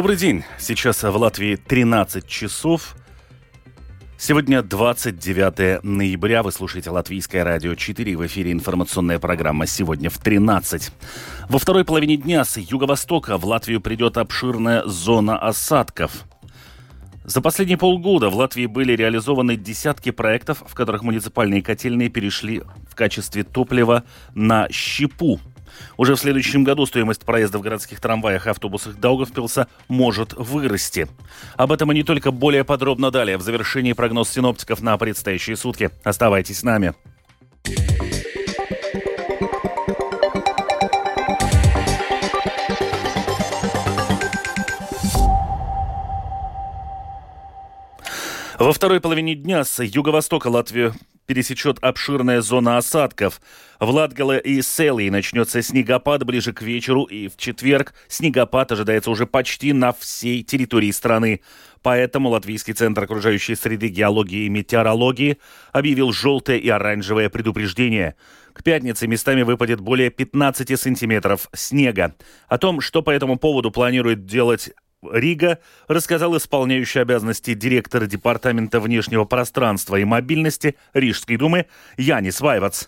Добрый день. Сейчас в Латвии 13 часов. Сегодня 29 ноября. Вы слушаете Латвийское радио 4. В эфире информационная программа «Сегодня в 13». Во второй половине дня с юго-востока в Латвию придет обширная зона осадков. За последние полгода в Латвии были реализованы десятки проектов, в которых муниципальные котельные перешли в качестве топлива на щепу. Уже в следующем году стоимость проезда в городских трамваях и автобусах Даугавпилса может вырасти. Об этом и не только более подробно далее в завершении прогноз синоптиков на предстоящие сутки. Оставайтесь с нами. Во второй половине дня с юго-востока Латвию пересечет обширная зона осадков. В Латгале и Селии начнется снегопад ближе к вечеру, и в четверг снегопад ожидается уже почти на всей территории страны. Поэтому Латвийский центр окружающей среды геологии и метеорологии объявил желтое и оранжевое предупреждение. К пятнице местами выпадет более 15 сантиметров снега. О том, что по этому поводу планирует делать Рига рассказал исполняющий обязанности директора Департамента внешнего пространства и мобильности Рижской думы Янис Вайвац.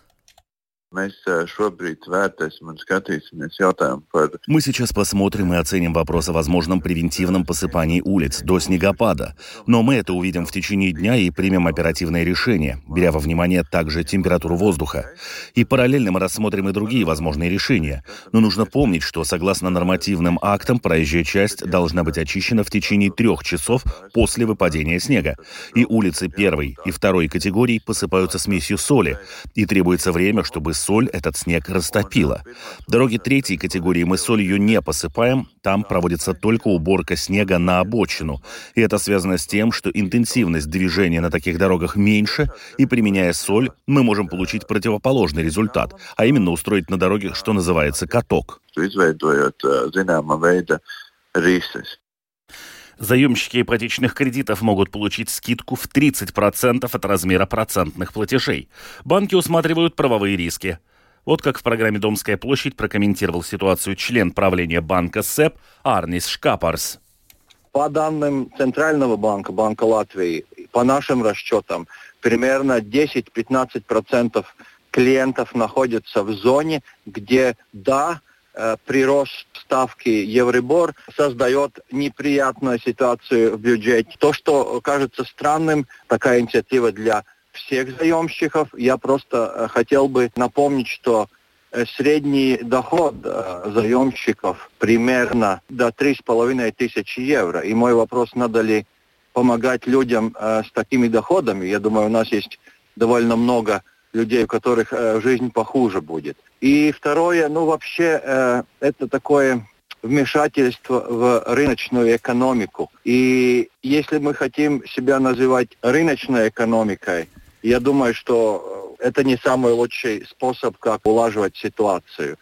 Мы сейчас посмотрим и оценим вопрос о возможном превентивном посыпании улиц до снегопада. Но мы это увидим в течение дня и примем оперативное решение, беря во внимание также температуру воздуха. И параллельно мы рассмотрим и другие возможные решения. Но нужно помнить, что согласно нормативным актам проезжая часть должна быть очищена в течение трех часов после выпадения снега. И улицы первой и второй категории посыпаются смесью соли. И требуется время, чтобы соль этот снег растопила. Дороги третьей категории мы солью не посыпаем, там проводится только уборка снега на обочину. И это связано с тем, что интенсивность движения на таких дорогах меньше, и применяя соль, мы можем получить противоположный результат, а именно устроить на дороге, что называется, каток. Заемщики ипотечных кредитов могут получить скидку в 30% от размера процентных платежей. Банки усматривают правовые риски. Вот как в программе «Домская площадь» прокомментировал ситуацию член правления банка СЭП Арнис Шкапарс. По данным Центрального банка, Банка Латвии, по нашим расчетам, примерно 10-15% клиентов находятся в зоне, где да, Э, прирост ставки Евробор создает неприятную ситуацию в бюджете. То, что кажется странным, такая инициатива для всех заемщиков, я просто э, хотел бы напомнить, что э, средний доход заемщиков примерно до 3,5 тысячи евро. И мой вопрос, надо ли помогать людям с такими доходами. Я думаю, у нас есть довольно много людей, у которых э, жизнь похуже будет. И второе, ну вообще э, это такое вмешательство в рыночную экономику. И если мы хотим себя называть рыночной экономикой, я думаю, что это не самый лучший способ, как улаживать ситуацию.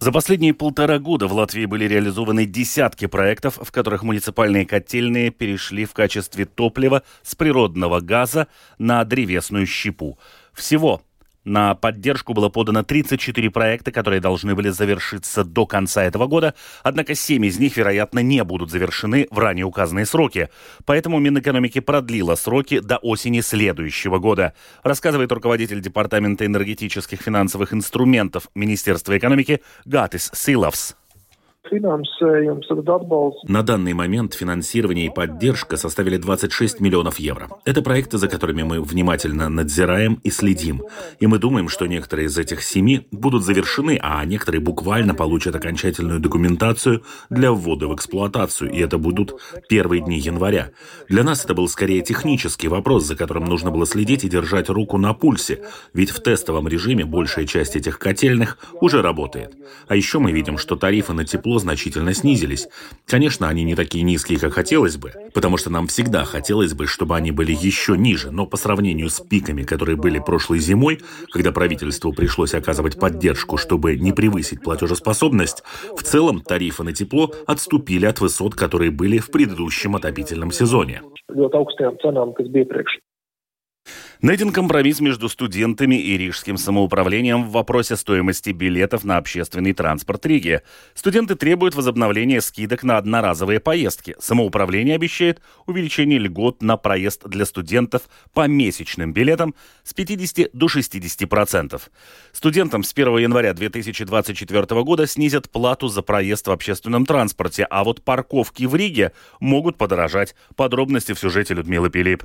За последние полтора года в Латвии были реализованы десятки проектов, в которых муниципальные котельные перешли в качестве топлива с природного газа на древесную щепу. Всего на поддержку было подано 34 проекта, которые должны были завершиться до конца этого года, однако 7 из них, вероятно, не будут завершены в ранее указанные сроки. Поэтому Минэкономики продлила сроки до осени следующего года, рассказывает руководитель Департамента энергетических финансовых инструментов Министерства экономики Гатис Силовс. На данный момент финансирование и поддержка составили 26 миллионов евро. Это проекты, за которыми мы внимательно надзираем и следим. И мы думаем, что некоторые из этих семи будут завершены, а некоторые буквально получат окончательную документацию для ввода в эксплуатацию, и это будут первые дни января. Для нас это был скорее технический вопрос, за которым нужно было следить и держать руку на пульсе, ведь в тестовом режиме большая часть этих котельных уже работает. А еще мы видим, что тарифы на тепло тепло значительно снизились. Конечно, они не такие низкие, как хотелось бы, потому что нам всегда хотелось бы, чтобы они были еще ниже, но по сравнению с пиками, которые были прошлой зимой, когда правительству пришлось оказывать поддержку, чтобы не превысить платежеспособность, в целом тарифы на тепло отступили от высот, которые были в предыдущем отопительном сезоне. Найден компромисс между студентами и рижским самоуправлением в вопросе стоимости билетов на общественный транспорт Риги. Студенты требуют возобновления скидок на одноразовые поездки. Самоуправление обещает увеличение льгот на проезд для студентов по месячным билетам с 50 до 60 процентов. Студентам с 1 января 2024 года снизят плату за проезд в общественном транспорте, а вот парковки в Риге могут подорожать. Подробности в сюжете Людмилы Пилип.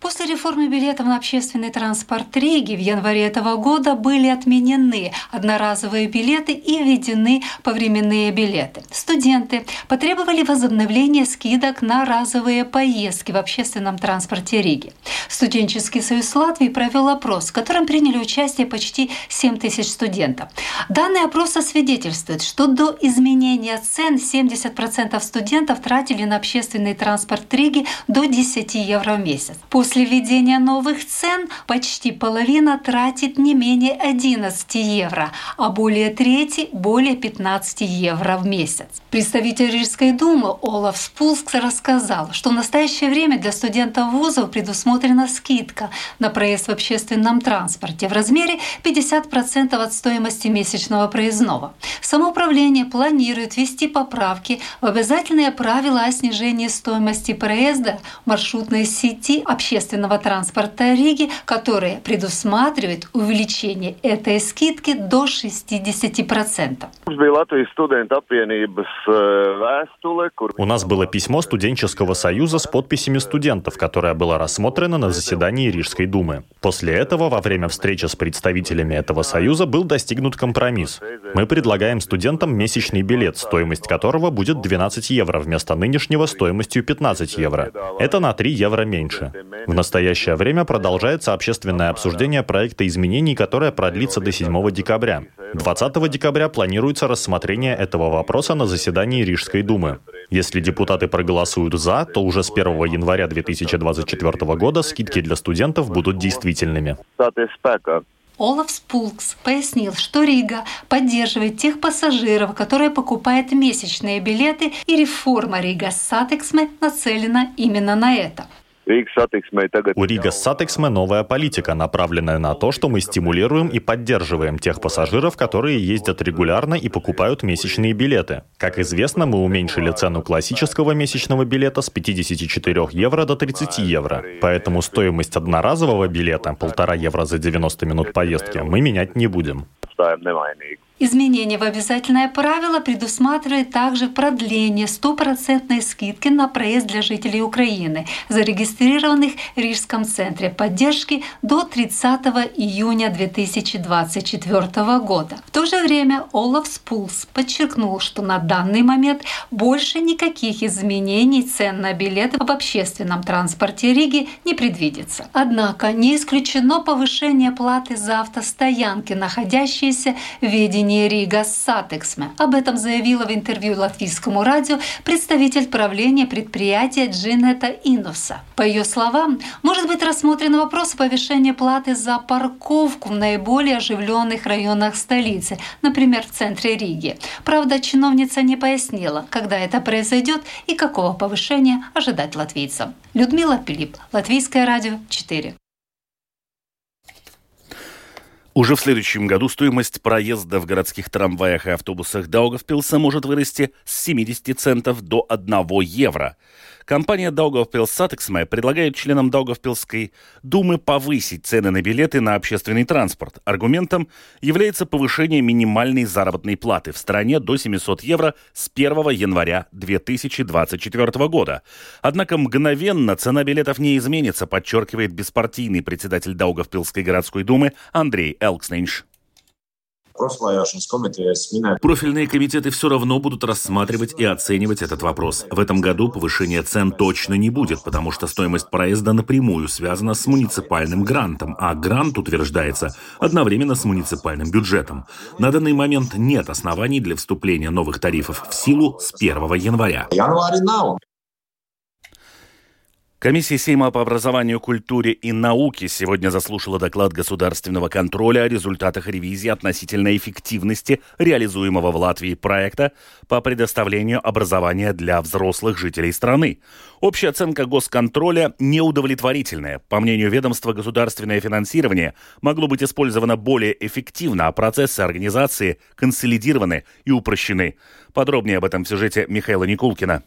После реформы билетов на общественный транспорт Риги в январе этого года были отменены одноразовые билеты и введены повременные билеты. Студенты потребовали возобновления скидок на разовые поездки в общественном транспорте Риги. Студенческий союз Латвии провел опрос, в котором приняли участие почти 7 тысяч студентов. Данные опроса свидетельствуют, что до изменения цен 70% студентов тратили на общественный транспорт Риги до 10 евро в месяц. После введения новых цен почти половина тратит не менее 11 евро, а более трети – более 15 евро в месяц. Представитель Рижской думы Олаф Спулск рассказал, что в настоящее время для студентов вузов предусмотрена скидка на проезд в общественном транспорте в размере 50% от стоимости месячного проездного. Самоуправление планирует ввести поправки в обязательные правила о снижении стоимости проезда маршрутной сети общественного общественного транспорта Риги, которое предусматривает увеличение этой скидки до 60%. У нас было письмо студенческого союза с подписями студентов, которое было рассмотрено на заседании Рижской думы. После этого, во время встречи с представителями этого союза, был достигнут компромисс. Мы предлагаем студентам месячный билет, стоимость которого будет 12 евро вместо нынешнего стоимостью 15 евро. Это на 3 евро меньше. В настоящее время продолжается общественное обсуждение проекта изменений, которое продлится до 7 декабря. 20 декабря планируется рассмотрение этого вопроса на заседании Рижской думы. Если депутаты проголосуют «за», то уже с 1 января 2024 года скидки для студентов будут действительными. Олаф Спулкс пояснил, что Рига поддерживает тех пассажиров, которые покупают месячные билеты, и реформа Rīgas satiksme нацелена именно на это. У Rīgas satiksme новая политика, направленная на то, что мы стимулируем и поддерживаем тех пассажиров, которые ездят регулярно и покупают месячные билеты. Как известно, мы уменьшили цену классического месячного билета с 54 евро до 30 евро. Поэтому стоимость одноразового билета, полтора евро за 90 минут поездки, мы менять не будем. Изменение в обязательное правило предусматривает также продление стопроцентной скидки на проезд для жителей Украины, зарегистрированных в Рижском центре поддержки до 30 июня 2024 года. В то же время Олафс Пулкс подчеркнул, что на данный момент больше никаких изменений цен на билеты в общественном транспорте Риги не предвидится. Однако не исключено повышение платы за автостоянки, находящиеся в ведении управления Rīgas satiksme. Об этом заявила в интервью латвийскому радио представитель правления предприятия Джинета Инуса. По ее словам, может быть рассмотрен вопрос повышения платы за парковку в наиболее оживленных районах столицы, например, в центре Риги. Правда, чиновница не пояснила, когда это произойдет и какого повышения ожидать латвийцам. Людмила Пилип, Латвийское радио 4. Уже в следующем году стоимость проезда в городских трамваях и автобусах Даугавпилса может вырасти с 70 центов до 1 евро. Компания Daugavpils Satexme предлагает членам Даугавпилской думы повысить цены на билеты на общественный транспорт. Аргументом является повышение минимальной заработной платы в стране до 700 евро с 1 января 2024 года. Однако мгновенно цена билетов не изменится, подчеркивает беспартийный председатель Даугавпилской городской думы Андрей Элкснейнш. Профильные комитеты все равно будут рассматривать и оценивать этот вопрос. В этом году повышения цен точно не будет, потому что стоимость проезда напрямую связана с муниципальным грантом, а грант утверждается одновременно с муниципальным бюджетом. На данный момент нет оснований для вступления новых тарифов в силу с 1 января. Комиссия Сейма по образованию, культуре и науке сегодня заслушала доклад государственного контроля о результатах ревизии относительно эффективности реализуемого в Латвии проекта по предоставлению образования для взрослых жителей страны. Общая оценка госконтроля неудовлетворительная. По мнению ведомства, государственное финансирование могло быть использовано более эффективно, а процессы организации консолидированы и упрощены. Подробнее об этом в сюжете Михаила Никулкина.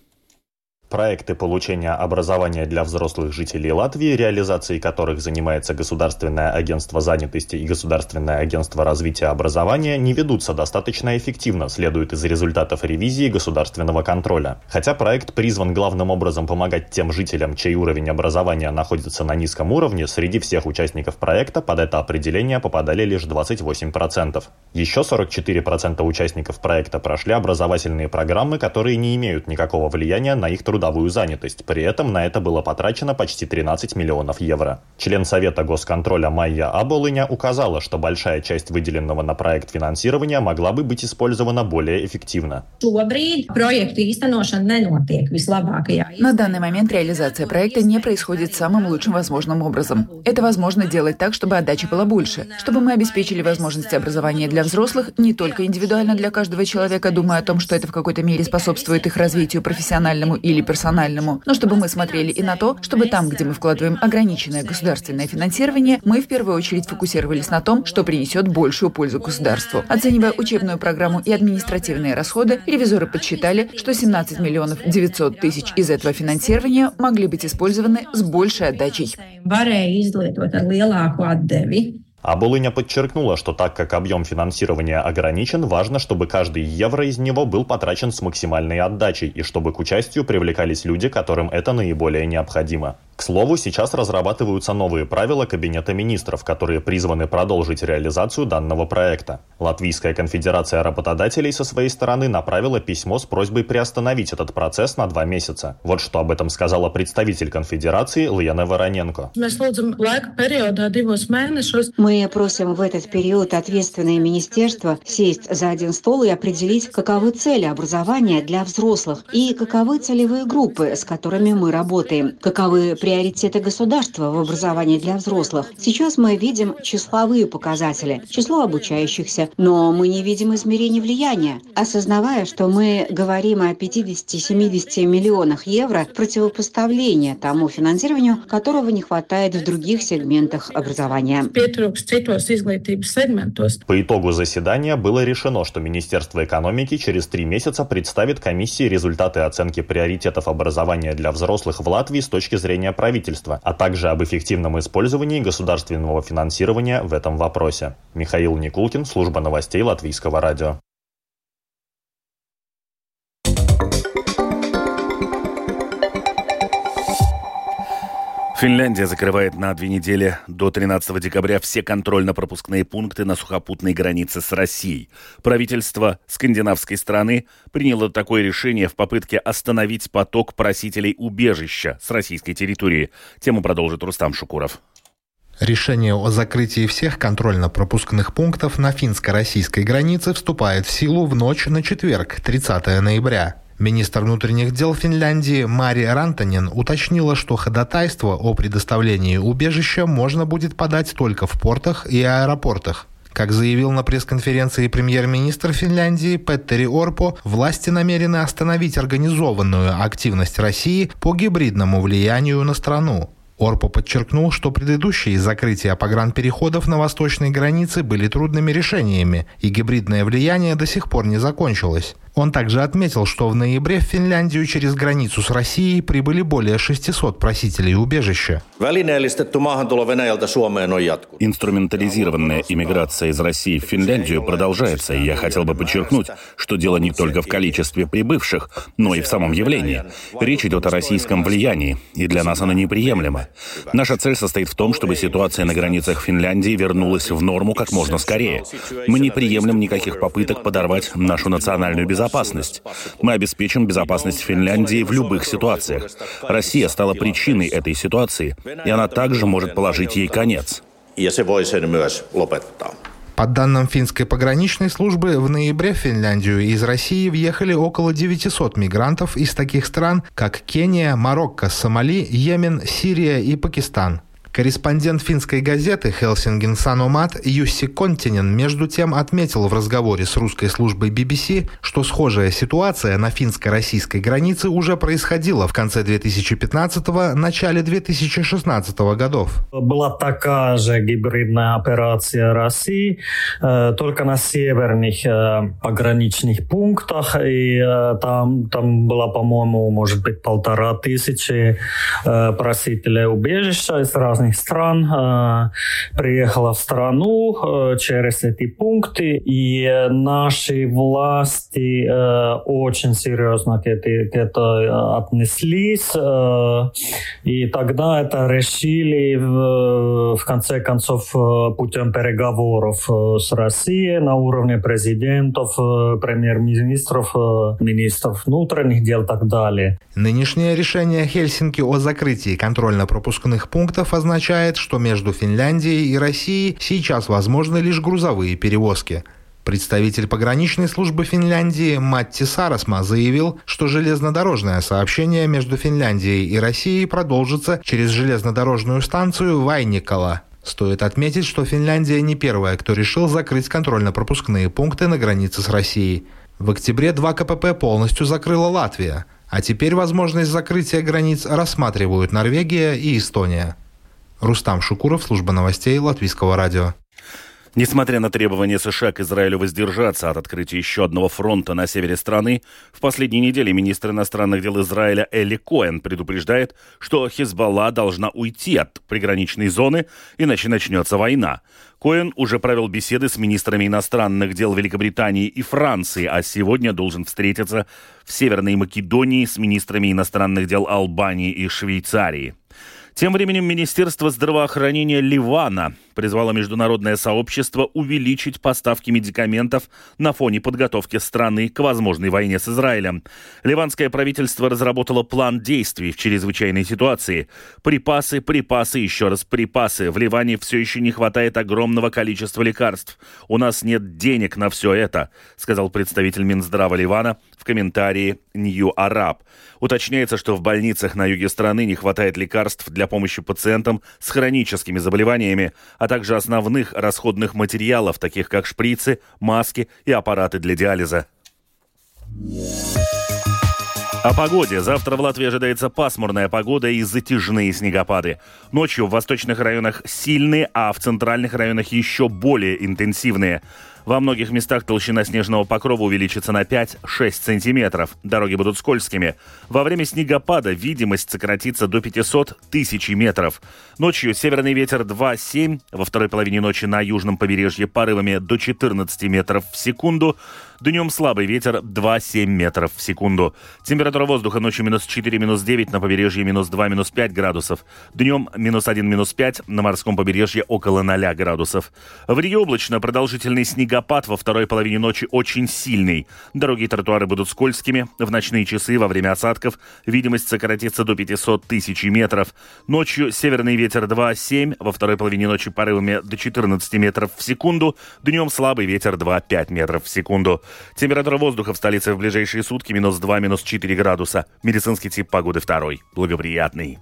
Проекты получения образования для взрослых жителей Латвии, реализацией которых занимается Государственное агентство занятости и Государственное агентство развития образования, не ведутся достаточно эффективно, следует из результатов ревизии государственного контроля. Хотя проект призван главным образом помогать тем жителям, чей уровень образования находится на низком уровне, среди всех участников проекта под это определение попадали лишь 28%. Еще 44% участников проекта прошли образовательные программы, которые не имеют никакого влияния на их труд трудовую занятость. При этом на это было потрачено почти 13 миллионов евро. Член Совета госконтроля Майя Аболыня указала, что большая часть выделенного на проект финансирования могла бы быть использована более эффективно. На данный момент реализация проекта не происходит самым лучшим возможным образом. Это возможно делать так, чтобы отдача была больше, чтобы мы обеспечили возможности образования для взрослых не только индивидуально для каждого человека, думая о том, что это в какой-то мере способствует их развитию профессиональному или персональному, но чтобы мы смотрели и на то, чтобы там, где мы вкладываем ограниченное государственное финансирование, мы в первую очередь фокусировались на том, что принесет большую пользу государству. Оценивая учебную программу и административные расходы, ревизоры подсчитали, что 17 миллионов 900 тысяч из этого финансирования могли быть использованы с большей отдачей. А Булыня подчеркнула, что так как объем финансирования ограничен, важно, чтобы каждый евро из него был потрачен с максимальной отдачей и чтобы к участию привлекались люди, которым это наиболее необходимо. К слову, сейчас разрабатываются новые правила Кабинета министров, которые призваны продолжить реализацию данного проекта. Латвийская конфедерация работодателей со своей стороны направила письмо с просьбой приостановить этот процесс на два месяца. Вот что об этом сказала представитель конфедерации Лена Вороненко. Мы просим в этот период ответственные министерства сесть за один стол и определить, каковы цели образования для взрослых и каковы целевые группы, с которыми мы работаем, каковы приоритеты государства в образовании для взрослых. Сейчас мы видим числовые показатели, число обучающихся, но мы не видим измерений влияния. Осознавая, что мы говорим о 50-70 миллионах евро противопоставления тому финансированию, которого не хватает в других сегментах образования. По итогу заседания было решено, что Министерство экономики через три месяца представит комиссии результаты оценки приоритетов образования для взрослых в Латвии с точки зрения правительства, а также об эффективном использовании государственного финансирования в этом вопросе. Михаил Никулкин, служба новостей Латвийского радио. Финляндия закрывает на две недели до 13 декабря все контрольно-пропускные пункты на сухопутной границе с Россией. Правительство скандинавской страны приняло такое решение в попытке остановить поток просителей убежища с российской территории. Тему продолжит Рустам Шукуров. Решение о закрытии всех контрольно-пропускных пунктов на финско-российской границе вступает в силу в ночь на четверг, 30 ноября. Министр внутренних дел Финляндии Мари Рантанин уточнила, что ходатайство о предоставлении убежища можно будет подать только в портах и аэропортах. Как заявил на пресс-конференции премьер-министр Финляндии Петтери Орпо, власти намерены остановить организованную активность России по гибридному влиянию на страну. Орпо подчеркнул, что предыдущие закрытия погранпереходов на восточной границе были трудными решениями, и гибридное влияние до сих пор не закончилось. Он также отметил, что в ноябре в Финляндию через границу с Россией прибыли более 600 просителей убежища. Инструментализированная иммиграция из России в Финляндию продолжается, и я хотел бы подчеркнуть, что дело не только в количестве прибывших, но и в самом явлении. Речь идет о российском влиянии, и для нас оно неприемлемо. Наша цель состоит в том, чтобы ситуация на границах Финляндии вернулась в норму как можно скорее. Мы не приемлем никаких попыток подорвать нашу национальную безопасность. Мы обеспечим безопасность Финляндии в любых ситуациях. Россия стала причиной этой ситуации, и она также может положить ей конец. По данным финской пограничной службы, в ноябре в Финляндию из России въехали около 900 мигрантов из таких стран, как Кения, Марокко, Сомали, Йемен, Сирия и Пакистан. Корреспондент финской газеты Хелсинген Саномат Юсси Континен между тем отметил в разговоре с русской службой BBC, что схожая ситуация на финско-российской границе уже происходила в конце 2015-го, начале 2016 годов. Была такая же гибридная операция России, э, только на северных э, пограничных пунктах, и э, там, там было, по-моему, может быть, полтора тысячи просителей убежища из разных разных стран, э, приехала в страну э, через эти пункты, и наши власти э, очень серьезно к, этой, к этой отнеслись, и тогда это решили в конце концов путем переговоров с Россией на уровне президентов, премьер-министров, министров внутренних дел и так далее. Нынешнее решение Хельсинки о закрытии контрольно-пропускных пунктов означает, означает, что между Финляндией и Россией сейчас возможны лишь грузовые перевозки. Представитель пограничной службы Финляндии Матти Сарасма заявил, что железнодорожное сообщение между Финляндией и Россией продолжится через железнодорожную станцию Вайникала. Стоит отметить, что Финляндия не первая, кто решил закрыть контрольно-пропускные пункты на границе с Россией. В октябре два КПП полностью закрыла Латвия, а теперь возможность закрытия границ рассматривают Норвегия и Эстония. Рустам Шукуров, служба новостей Латвийского радио. Несмотря на требования США к Израилю воздержаться от открытия еще одного фронта на севере страны, в последние недели министр иностранных дел Израиля Эли Коэн предупреждает, что Хизбалла должна уйти от приграничной зоны, иначе начнется война. Коэн уже провел беседы с министрами иностранных дел Великобритании и Франции, а сегодня должен встретиться в Северной Македонии с министрами иностранных дел Албании и Швейцарии. Тем временем Министерство здравоохранения Ливана призвало международное сообщество увеличить поставки медикаментов на фоне подготовки страны к возможной войне с Израилем. Ливанское правительство разработало план действий в чрезвычайной ситуации. Припасы, припасы, еще раз припасы. В Ливане все еще не хватает огромного количества лекарств. У нас нет денег на все это, сказал представитель Минздрава Ливана в комментарии New Arab. Уточняется, что в больницах на юге страны не хватает лекарств для помощи пациентам с хроническими заболеваниями, а также основных расходных материалов, таких как шприцы, маски и аппараты для диализа. О погоде. Завтра в Латвии ожидается пасмурная погода и затяжные снегопады. Ночью в восточных районах сильные, а в центральных районах еще более интенсивные. Во многих местах толщина снежного покрова увеличится на 5-6 сантиметров. Дороги будут скользкими. Во время снегопада видимость сократится до 500 тысяч метров. Ночью северный ветер 2-7, во второй половине ночи на южном побережье порывами до 14 метров в секунду. Днем слабый ветер 2-7 метров в секунду. Температура воздуха ночью минус 4, минус 9, на побережье минус 2, минус 5 градусов. Днем минус 1, минус 5, на морском побережье около 0 градусов. В Риге облачно, продолжительный снегопад во второй половине ночи очень сильный. Дороги и тротуары будут скользкими. В ночные часы во время осадков видимость сократится до 500 тысяч метров. Ночью северный ветер 2-7, во второй половине ночи порывами до 14 метров в секунду. Днем слабый ветер 2-5 метров в секунду. Температура воздуха в столице в ближайшие сутки минус 2, минус 4 градуса. Медицинский тип погоды второй. Благоприятный.